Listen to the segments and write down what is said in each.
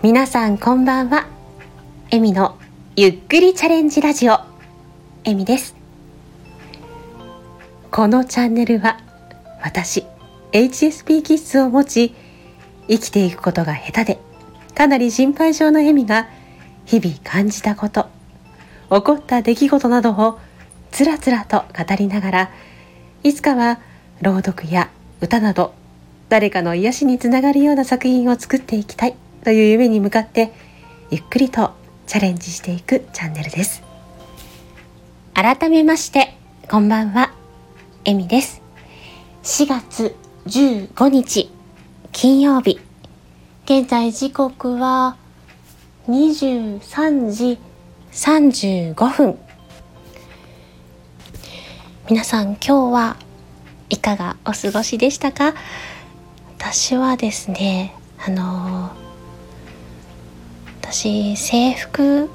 皆さんこんばんは。エミのゆっくりチャレンジラジオ。エミです。このチャンネルは私 HSP 気質を持ち生きていくことが下手でかなり心配性のエミが日々感じたこと起こった出来事などをつらつらと語りながらいつかは朗読や歌など誰かの癒しにつながるような作品を作っていきたい。という夢に向かってゆっくりとチャレンジしていくチャンネルです。改めましてこんばんは。えみです。4月15日金曜日。現在時刻は23時35分。皆さん今日はいかがお過ごしでしたか？私はですねあの私制服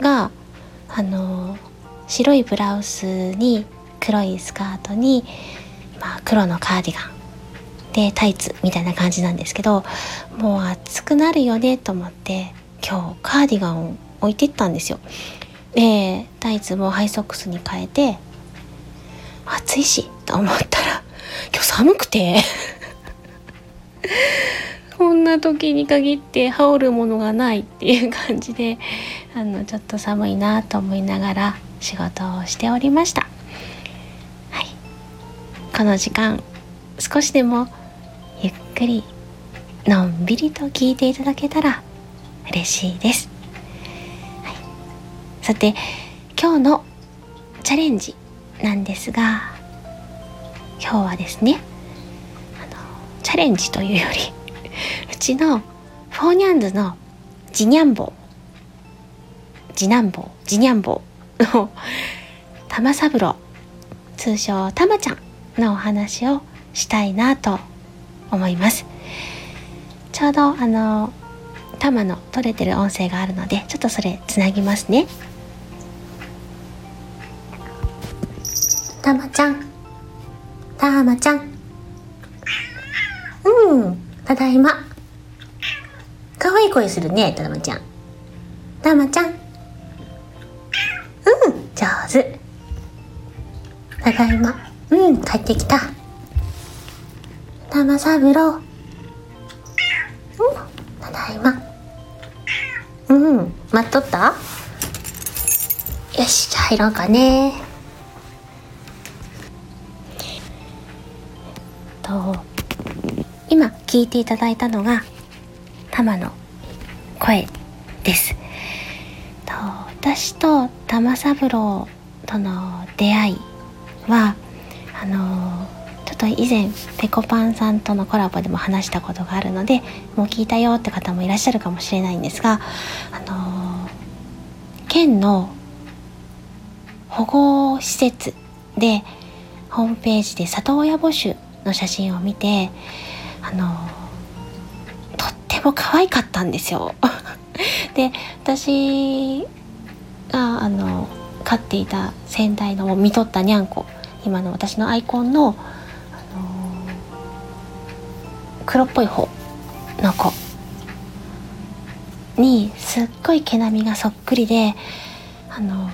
があの白いブラウスに黒いスカートに、まあ、黒のカーディガンでタイツみたいな感じなんですけどもう暑くなるよねと思って今日カーディガンを置いてったんですよ。でタイツもハイソックスに変えて暑いしと思ったら今日寒くてな時に限って羽織るものがないっていう感じであのちょっと寒いなと思いながら仕事をしておりました。はい、この時間少しでもゆっくりのんびりと聞いていただけたら嬉しいです。はい、さて今日のチャレンジなんですが今日はですねチャレンジというよりうちのフォーニャンズの次ニャンボ。次男坊次ニャンボ。の玉三郎。通称たまちゃんのお話をしたいなと思います。ちょうどあの玉の取れてる音声があるのでちょっとそれつなぎますね。たまちゃん。たまちゃん。うん。ただいま。かわいい声するねたまちゃん。たまちゃん。うん上手。ただいま。うん帰ってきた。玉三郎。うんただいま。うん待っとった？よしじゃあ入ろうかね。と聞いていただいたのがタマの声です。と私と玉三郎との出会いはあのちょっと以前ぺこぱんさんとのコラボでも話したことがあるのでもう聞いたよって方もいらっしゃるかもしれないんですがあの県の保護施設でホームページで里親募集の写真を見てあのとっても可愛かったんですよ。で私があの飼っていた先代の見とったにゃんこ今の私のアイコンの、あの黒っぽい方の子にすっごい毛並みがそっくりであの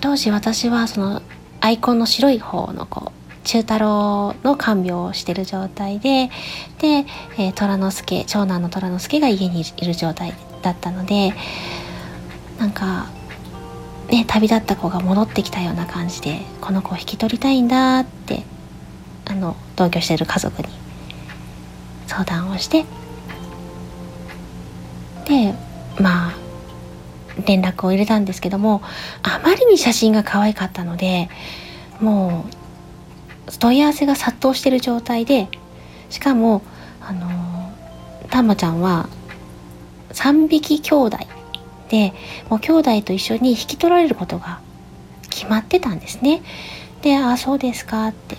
当時私はそのアイコンの白い方の子中太郎の看病をしてる状態でで、えー、虎之助長男の虎之助が家にいる状態だったのでなんかね旅立った子が戻ってきたような感じでこの子を引き取りたいんだってあの同居してる家族に相談をしてでまあ連絡を入れたんですけどもあまりに写真が可愛かったのでもう問い合わせが殺到してる状態でしかもあのたまちゃんは3匹兄弟でもう兄弟と一緒に引き取られることが決まってたんですね。で「ああそうですか」って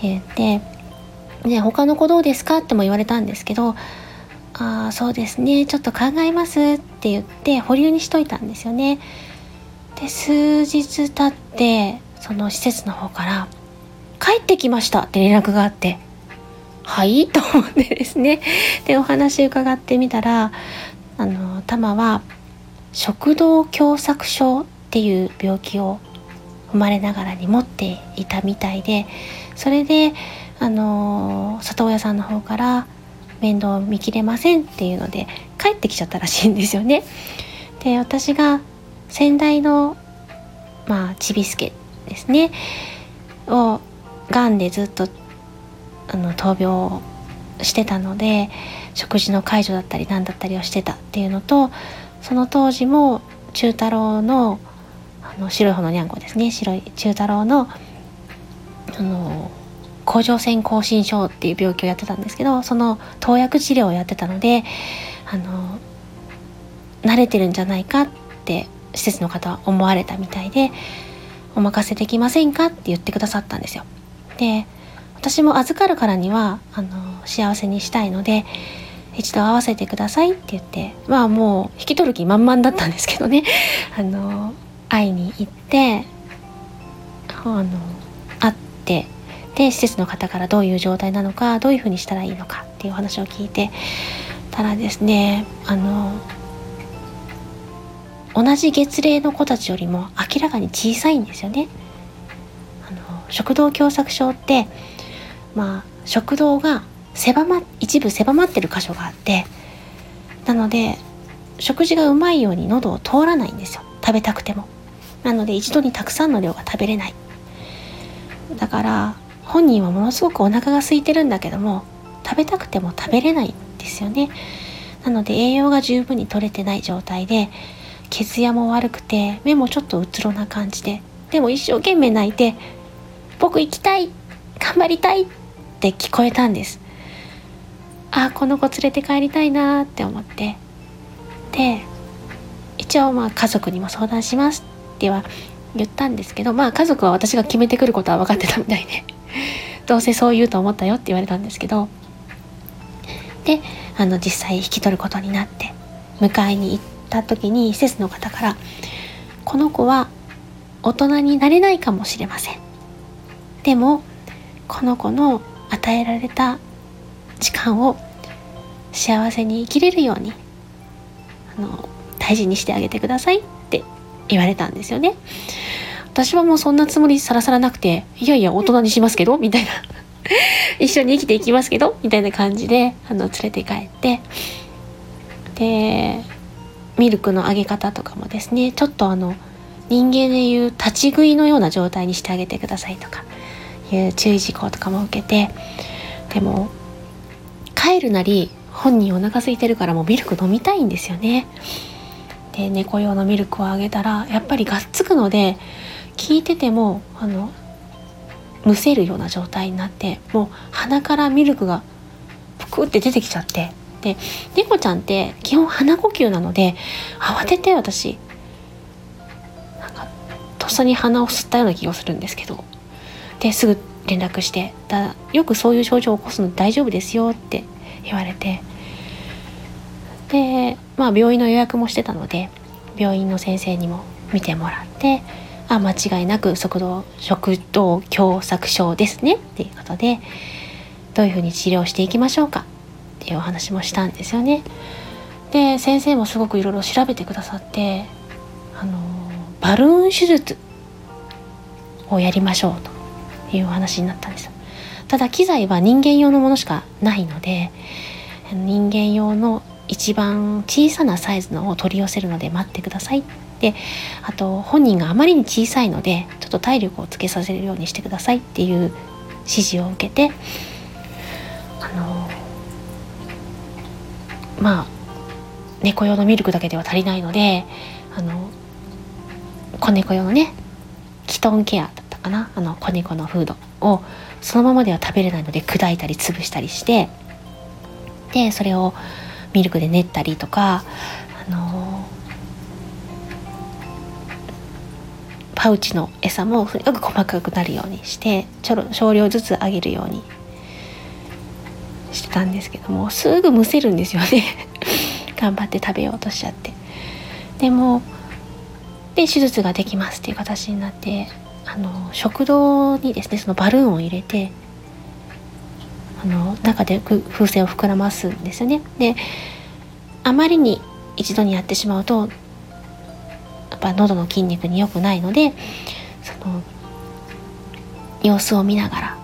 言って「ね他の子どうですか?」っても言われたんですけど「ああそうですねちょっと考えます」って言って保留にしといたんですよね。で数日経ってその施設の方から帰ってきましたって連絡があってはい？と思ってですね。でお話伺ってみたらあのタマは食道狭窄症っていう病気を生まれながらに持っていたみたいでそれであの里親さんの方から面倒見きれませんっていうので帰ってきちゃったらしいんですよね。で私が先代のまあちびすけですね。をがんでずっとあの闘病してたので食事の介助だったり何だったりをしてたっていうのとその当時も中太郎のあの白い方のにゃんこですね白い中太郎のあの甲状腺亢進症っていう病気をやってたんですけどその投薬治療をやってたのであの慣れてるんじゃないかって施設の方は思われたみたいで「お任せできませんか?」って言ってくださったんですよ。で私も預かるからにはあの幸せにしたいので一度会わせてくださいって言ってまあもう引き取る気満々だったんですけどね あの会いに行ってあの会ってで施設の方からどういう状態なのかどういうふうにしたらいいのかっていう話を聞いてたらですねあの同じ月齢の子たちよりも明らかに小さいんですよね。食道狭窄症ってまあ食道が狭ま一部狭まってる箇所があってなので食事がうまいように喉を通らないんですよ。食べたくても。なので一度にたくさんの量が食べれない。だから本人はものすごくお腹が空いてるんだけども食べたくても食べれないんですよね。なので栄養が十分に取れてない状態で血やも悪くて目もちょっとうつろな感じででも一生懸命泣いて「僕行きたい頑張りたい」って聞こえたんです。あこの子連れて帰りたいなって思って。で一応まあ家族にも相談しますっては言ったんですけどまあ家族は私が決めてくることは分かってたみたいで どうせそう言うと思ったよって言われたんですけど。であの実際引き取ることになって迎えに行った時に施設の方から「この子は大人になれないかもしれません」でもこの子の与えられた時間を幸せに生きれるようにあの大事にしてあげてくださいって言われたんですよね。私はもうそんなつもりさらさらなくていやいや大人にしますけどみたいな。一緒に生きていきますけどみたいな感じであの連れて帰って。でミルクのあげ方とかもですねちょっとあの人間でいう立ち食いのような状態にしてあげてくださいとか。いう注意事項とかも受けてでも帰るなり本人お腹空いてるからもうミルク飲みたいんですよね。で猫用のミルクをあげたらやっぱりがっつくので聞いててもあのむせるような状態になってもう鼻からミルクがぷくって出てきちゃって。で猫ちゃんって基本鼻呼吸なので慌てて私なんかとっさに鼻を吸ったような気がするんですけど。ですぐ連絡してだよくそういう症状を起こすの大丈夫ですよって言われて。でまあ病院の予約もしてたので病院の先生にも見てもらってあ間違いなく食道食道狭窄症ですねっていうことでどういうふうに治療していきましょうか？っていうお話もしたんですよね。で先生もすごくいろいろ調べてくださってあのバルーン手術をやりましょうと。いうお話になったんです。ただ機材は人間用のものしかないので人間用の一番小さなサイズのを取り寄せるので待ってくださいであと本人があまりに小さいのでちょっと体力をつけさせるようにしてくださいっていう指示を受けてあのまあ猫用のミルクだけでは足りないのであの子猫用のねキトンケアかな？あの子猫のフードをそのままでは食べれないので砕いたり潰したりしてでそれをミルクで練ったりとかあのパウチの餌もとにかく細かくなるようにしてちょろ少量ずつあげるようにしてたんですけどもすぐむせるんですよね。頑張って食べようとしちゃって。でもで手術ができますっていう形になってあの食道にですねそのバルーンを入れてあの中で風船を膨らますんですよね。であまりに一度にやってしまうとやっぱ喉の筋肉に良くないのでその様子を見ながら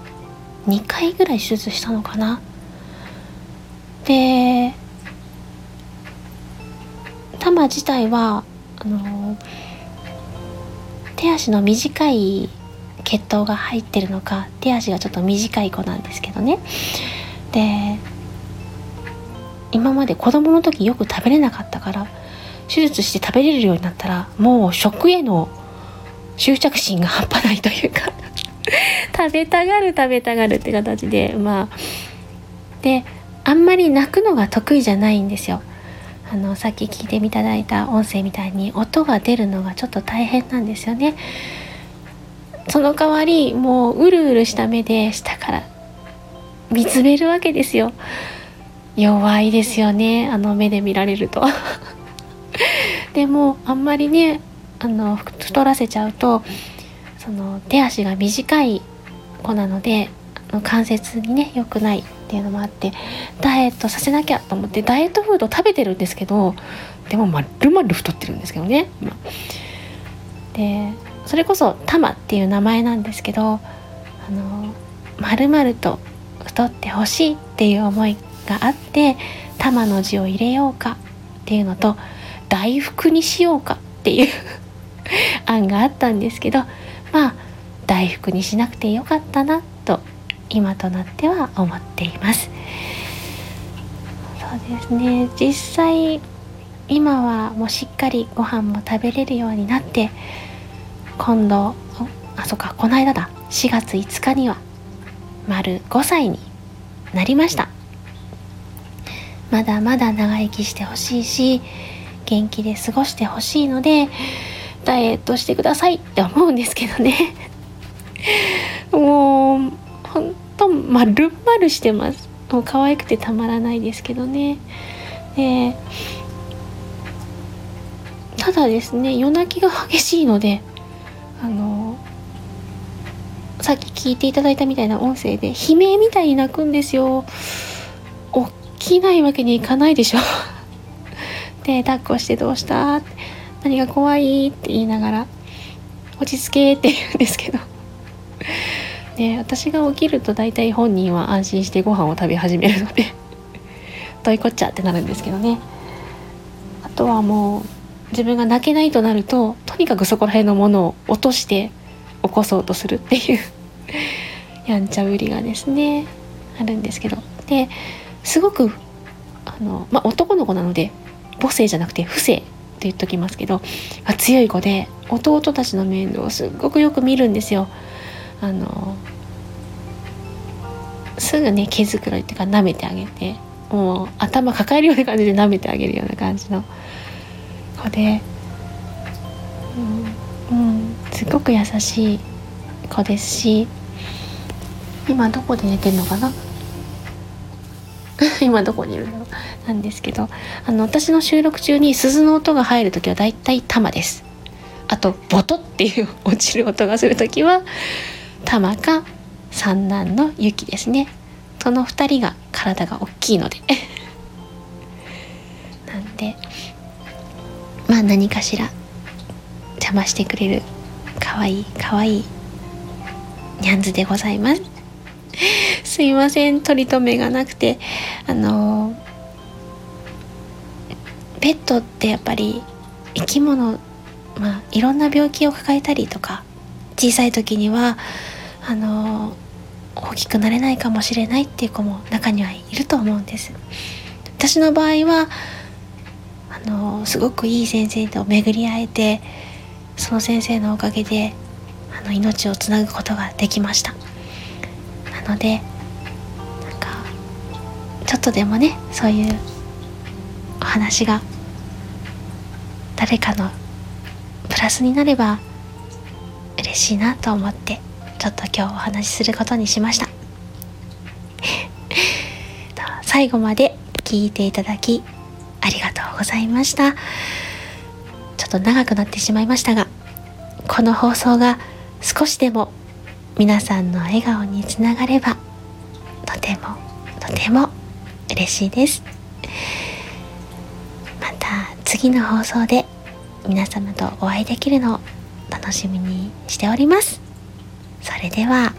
2回ぐらい手術したのかな。で玉自体はあの手足の短い血統が入ってるのか手足がちょっと短い子なんですけどね。で今まで子供の時よく食べれなかったから手術して食べれるようになったらもう食への執着心が半端ないというか 食べたがる食べたがるって形でまあであんまり泣くのが得意じゃないんですよ。あのさっき聞いていただいた音声みたいに音が出るのがちょっと大変なんですよね。その代わりもううるうるした目で下から見つめるわけですよ。弱いですよねあの目で見られると。でもあんまりねあの太らせちゃうとその手足が短い子なので関節にね良くないっていうのもあってダイエットさせなきゃと思ってダイエットフード食べてるんですけどでもまるまる太ってるんですけどね。でそれこそ「タマ」っていう名前なんですけどあのまるまると太ってほしいっていう思いがあって「タマ」の字を入れようかっていうのと「大福にしようかっていう 案があったんですけどまあ大福にしなくてよかったなと今となっては思っています。そうですね。実際今はもうしっかりご飯も食べれるようになって今度あそっかこの間だ。4月5日には丸5歳になりました。まだまだ長生きしてほしいし元気で過ごしてほしいのでダイエットしてくださいって思うんですけどね。もうほんとまるまるしてます。もう可愛くてたまらないですけどね。でただですね夜泣きが激しいのであのさっき聞いていただいたみたいな音声で悲鳴みたいに泣くんですよ。起きないわけにいかないでしょ。で抱っこしてどうした？何が怖い？って言いながら落ち着けって言うんですけど。で私が起きると大体本人は安心してご飯を食べ始めるのでどういこっちゃってなるんですけどねあとはもう自分が泣けないとなるととにかくそこら辺のものを落として起こそうとするっていうやんちゃぶりがですねあるんですけどですごくあの、まあ、男の子なので母性じゃなくて不正って言っときますけど強い子で弟たちの面倒をすっごくよく見るんですよ。あのすぐね毛づくろいっていうか舐めてあげてもう頭抱えるような感じで舐めてあげるような感じの。子で、うん、うん、すごく優しい子ですし今どこで寝てんのかな？今どこにいるのなんですけどあの私の収録中に鈴の音が入る時はだいたい玉です。あとボトっていう落ちる音がする時は玉か三男の雪ですね。その2人が体が大きいので。なんでまあ何かしら邪魔してくれるかわいいかわいいニャンズでございます。すいません取り留めがなくて。あのペットってやっぱり生き物まあいろんな病気を抱えたりとか小さい時にはあの大きくなれないかもしれないっていう子も中にはいると思うんです。私の場合はあのすごくいい先生と巡り会えてその先生のおかげであの命をつなぐことができました。なのでなんかちょっとでもねそういうお話が誰かのプラスになれば嬉しいなと思ってちょっと今日お話しすることにしました。最後まで聞いていただきありがとうございました。ちょっと長くなってしまいましたがこの放送が少しでも皆さんの笑顔につながればとてもとても嬉しいです。また次の放送で皆様とお会いできるのを楽しみにしております。それでは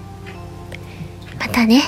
またね。